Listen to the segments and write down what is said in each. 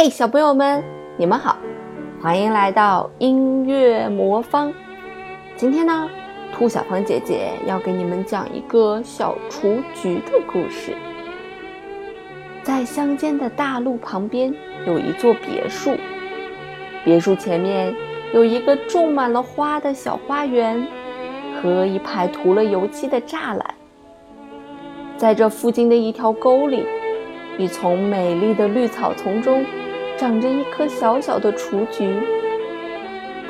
嘿，小朋友们，你们好，欢迎来到音乐魔方。今天呢，兔小胖姐姐要给你们讲一个小雏菊的故事。在乡间的大路旁边有一座别墅，别墅前面有一个种满了花的小花园和一排涂了油漆的栅栏。在这附近的一条沟里，一丛美丽的绿草丛中。长着一棵小小的雏菊，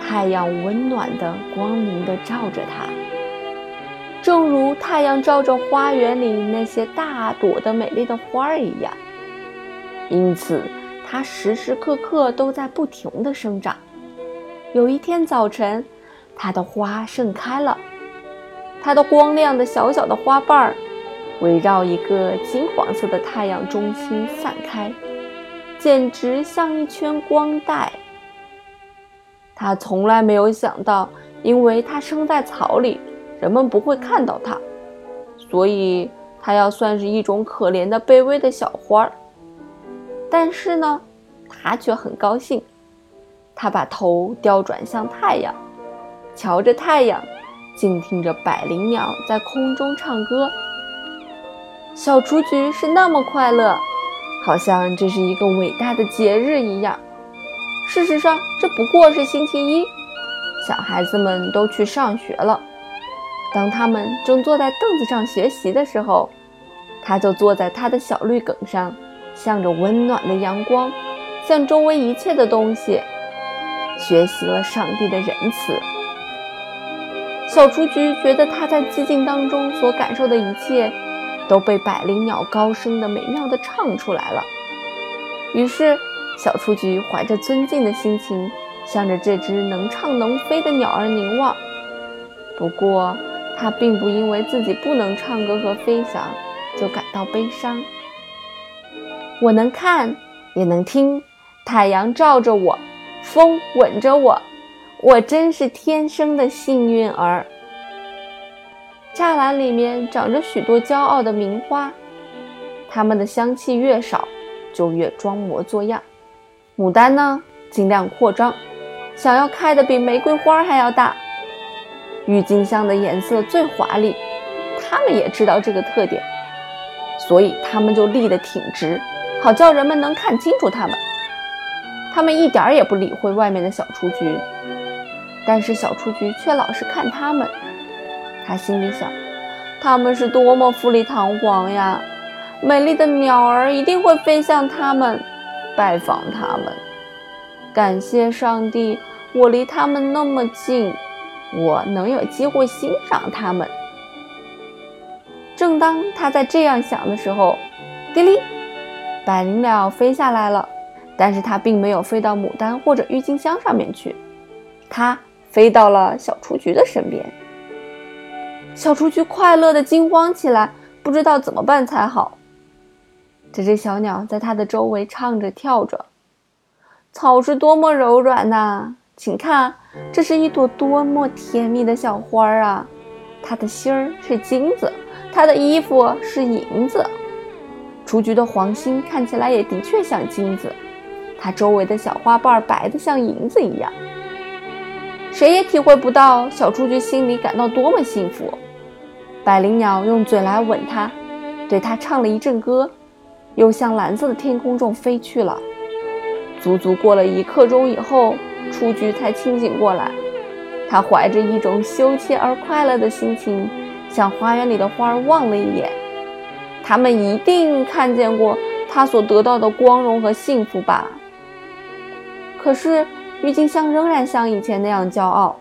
太阳温暖的、光明的照着它，正如太阳照着花园里那些大朵的美丽的花儿一样。因此，它时时刻刻都在不停地生长。有一天早晨，它的花盛开了，它的光亮的小小的花瓣儿围绕一个金黄色的太阳中心散开。简直像一圈光带。他从来没有想到，因为他生在草里，人们不会看到他，所以他要算是一种可怜的、卑微的小花儿。但是呢，他却很高兴。他把头调转向太阳，瞧着太阳，静听着百灵鸟在空中唱歌。小雏菊是那么快乐。好像这是一个伟大的节日一样。事实上，这不过是星期一，小孩子们都去上学了。当他们正坐在凳子上学习的时候，他就坐在他的小绿梗上，向着温暖的阳光，向周围一切的东西学习了上帝的仁慈。小雏菊觉得他在寂静当中所感受的一切。都被百灵鸟高声的美妙的唱出来了。于是，小雏菊怀着尊敬的心情，向着这只能唱能飞的鸟儿凝望。不过，它并不因为自己不能唱歌和飞翔就感到悲伤。我能看，也能听，太阳照着我，风吻着我，我真是天生的幸运儿。栅栏里面长着许多骄傲的名花，它们的香气越少，就越装模作样。牡丹呢，尽量扩张，想要开的比玫瑰花还要大。郁金香的颜色最华丽，它们也知道这个特点，所以它们就立得挺直，好叫人们能看清楚它们。它们一点儿也不理会外面的小雏菊，但是小雏菊却老是看它们。他心里想：“他们是多么富丽堂皇呀！美丽的鸟儿一定会飞向他们，拜访他们。感谢上帝，我离他们那么近，我能有机会欣赏他们。”正当他在这样想的时候，嘀哩，百灵鸟飞下来了，但是它并没有飞到牡丹或者郁金香上面去，它飞到了小雏菊的身边。小雏菊快乐的惊慌起来，不知道怎么办才好。这只小鸟在它的周围唱着跳着，草是多么柔软呐！请看，这是一朵多么甜蜜的小花儿啊！它的心儿是金子，它的衣服是银子。雏菊的黄心看起来也的确像金子，它周围的小花瓣白得像银子一样。谁也体会不到小雏菊心里感到多么幸福。百灵鸟用嘴来吻它，对它唱了一阵歌，又向蓝色的天空中飞去了。足足过了一刻钟以后，雏菊才清醒过来。它怀着一种羞怯而快乐的心情，向花园里的花儿望了一眼。它们一定看见过它所得到的光荣和幸福吧？可是，郁金香仍然像以前那样骄傲，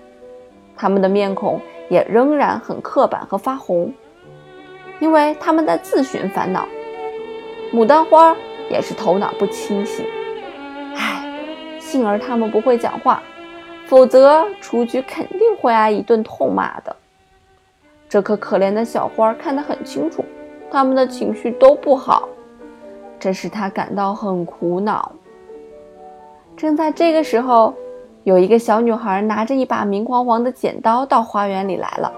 它们的面孔。也仍然很刻板和发红，因为他们在自寻烦恼。牡丹花也是头脑不清醒。唉，幸而他们不会讲话，否则雏菊肯定会挨一顿痛骂的。这颗可怜的小花看得很清楚，他们的情绪都不好，这使他感到很苦恼。正在这个时候。有一个小女孩拿着一把明晃晃的剪刀到花园里来了，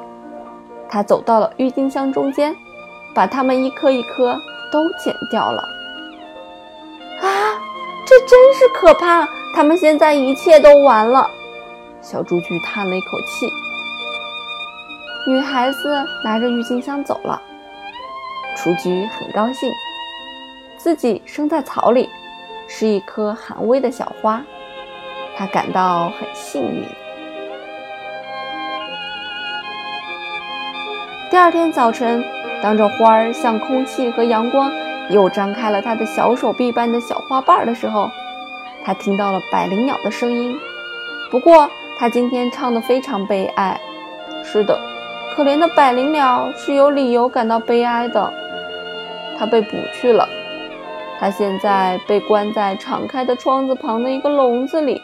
她走到了郁金香中间，把它们一颗一颗都剪掉了。啊，这真是可怕！他们现在一切都完了。小雏菊叹了一口气。女孩子拿着郁金香走了。雏菊很高兴，自己生在草里，是一颗寒微的小花，她感到很幸运。第二天早晨，当这花儿向空气和阳光又张开了它的小手臂般的小花瓣的时候，他听到了百灵鸟的声音。不过，他今天唱得非常悲哀。是的，可怜的百灵鸟是有理由感到悲哀的。它被捕去了，它现在被关在敞开的窗子旁的一个笼子里。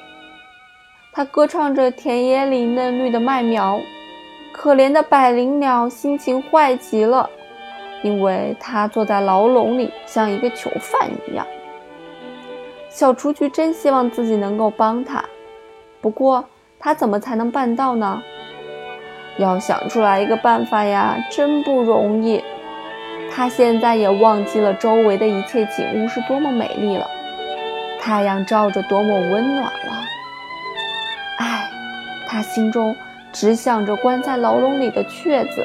它歌唱着田野里嫩绿的麦苗。可怜的百灵鸟心情坏极了，因为它坐在牢笼里，像一个囚犯一样。小雏菊真希望自己能够帮它，不过它怎么才能办到呢？要想出来一个办法呀，真不容易。他现在也忘记了周围的一切景物是多么美丽了，太阳照着多么温暖了。唉，他心中。只想着关在牢笼里的雀子，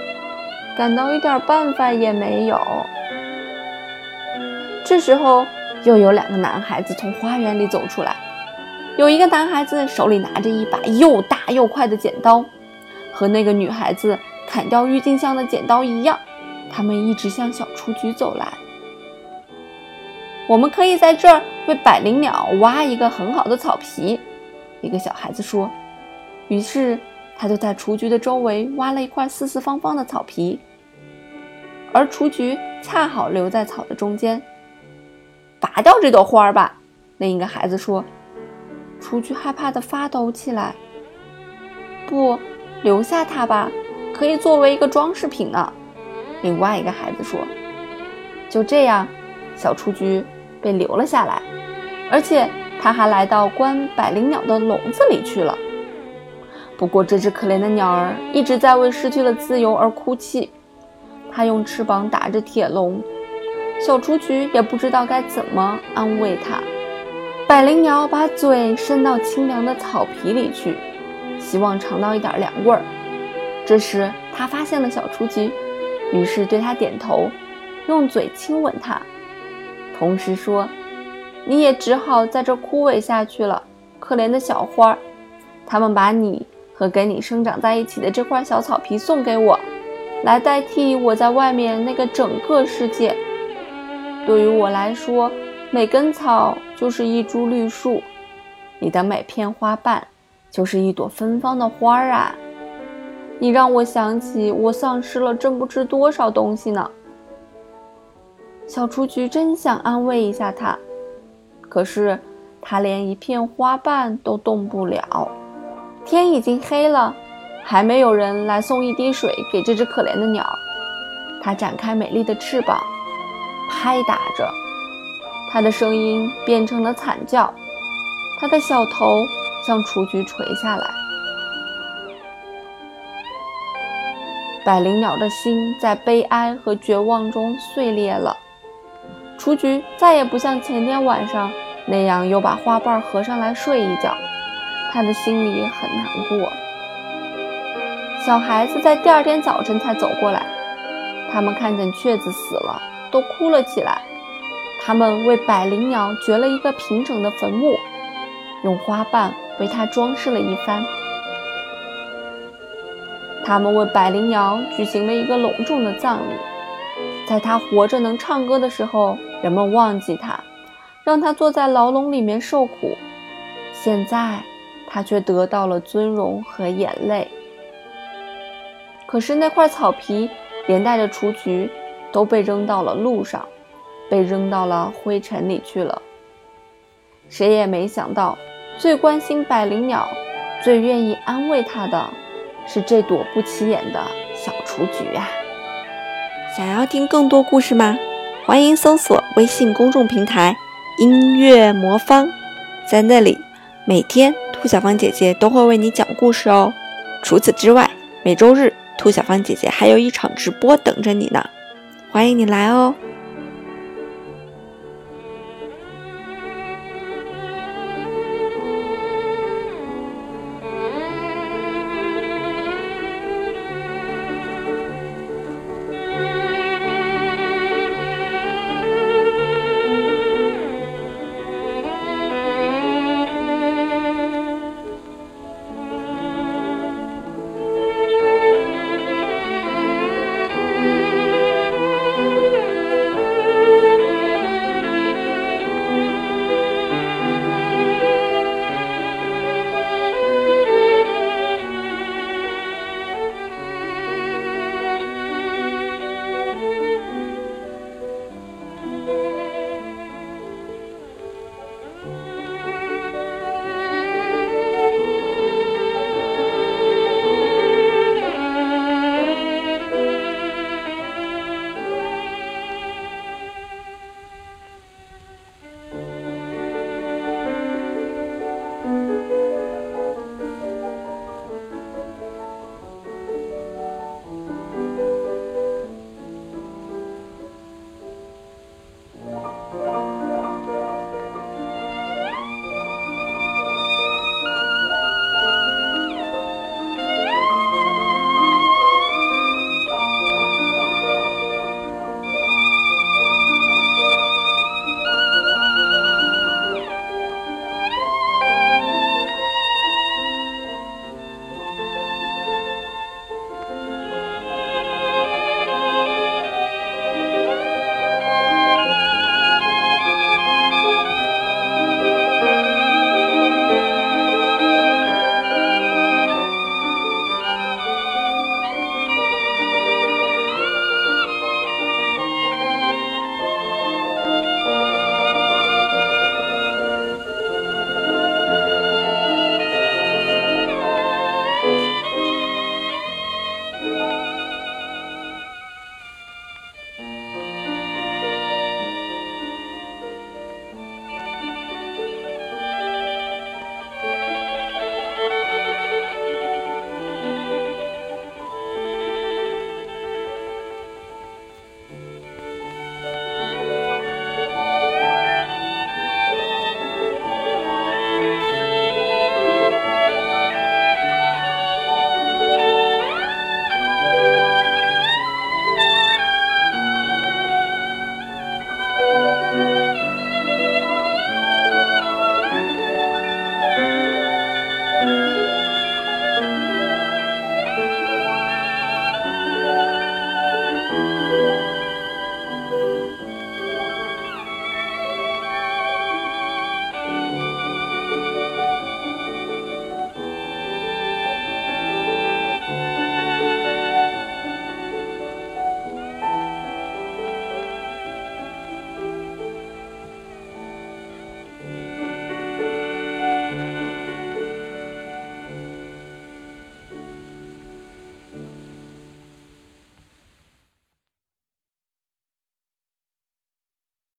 感到一点办法也没有。这时候，又有两个男孩子从花园里走出来。有一个男孩子手里拿着一把又大又快的剪刀，和那个女孩子砍掉郁金香的剪刀一样。他们一直向小雏菊走来。我们可以在这儿为百灵鸟挖一个很好的草皮，一个小孩子说。于是。他就在雏菊的周围挖了一块四四方方的草皮，而雏菊恰好留在草的中间。拔掉这朵花吧，另一个孩子说。雏菊害怕的发抖起来。不，留下它吧，可以作为一个装饰品呢。另外一个孩子说。就这样，小雏菊被留了下来，而且它还来到关百灵鸟的笼子里去了。不过，这只可怜的鸟儿一直在为失去了自由而哭泣。它用翅膀打着铁笼，小雏菊也不知道该怎么安慰它。百灵鸟把嘴伸到清凉的草皮里去，希望尝到一点凉味儿。这时，它发现了小雏菊，于是对它点头，用嘴亲吻它，同时说：“你也只好在这枯萎下去了，可怜的小花儿。他们把你。”和跟你生长在一起的这块小草皮送给我，来代替我在外面那个整个世界。对于我来说，每根草就是一株绿树，你的每片花瓣就是一朵芬芳的花儿啊！你让我想起我丧失了真不知多少东西呢。小雏菊真想安慰一下它，可是它连一片花瓣都动不了。天已经黑了，还没有人来送一滴水给这只可怜的鸟。它展开美丽的翅膀，拍打着，它的声音变成了惨叫，它的小头向雏菊垂下来。百灵鸟的心在悲哀和绝望中碎裂了。雏菊再也不像前天晚上那样又把花瓣合上来睡一觉。他的心里很难过。小孩子在第二天早晨才走过来，他们看见雀子死了，都哭了起来。他们为百灵鸟掘了一个平整的坟墓，用花瓣为它装饰了一番。他们为百灵鸟举行了一个隆重的葬礼，在它活着能唱歌的时候，人们忘记它，让它坐在牢笼里面受苦。现在。他却得到了尊荣和眼泪。可是那块草皮连带着雏菊都被扔到了路上，被扔到了灰尘里去了。谁也没想到，最关心百灵鸟、最愿意安慰它的，是这朵不起眼的小雏菊啊！想要听更多故事吗？欢迎搜索微信公众平台“音乐魔方”，在那里每天。兔小芳姐姐都会为你讲故事哦。除此之外，每周日兔小芳姐姐还有一场直播等着你呢，欢迎你来哦。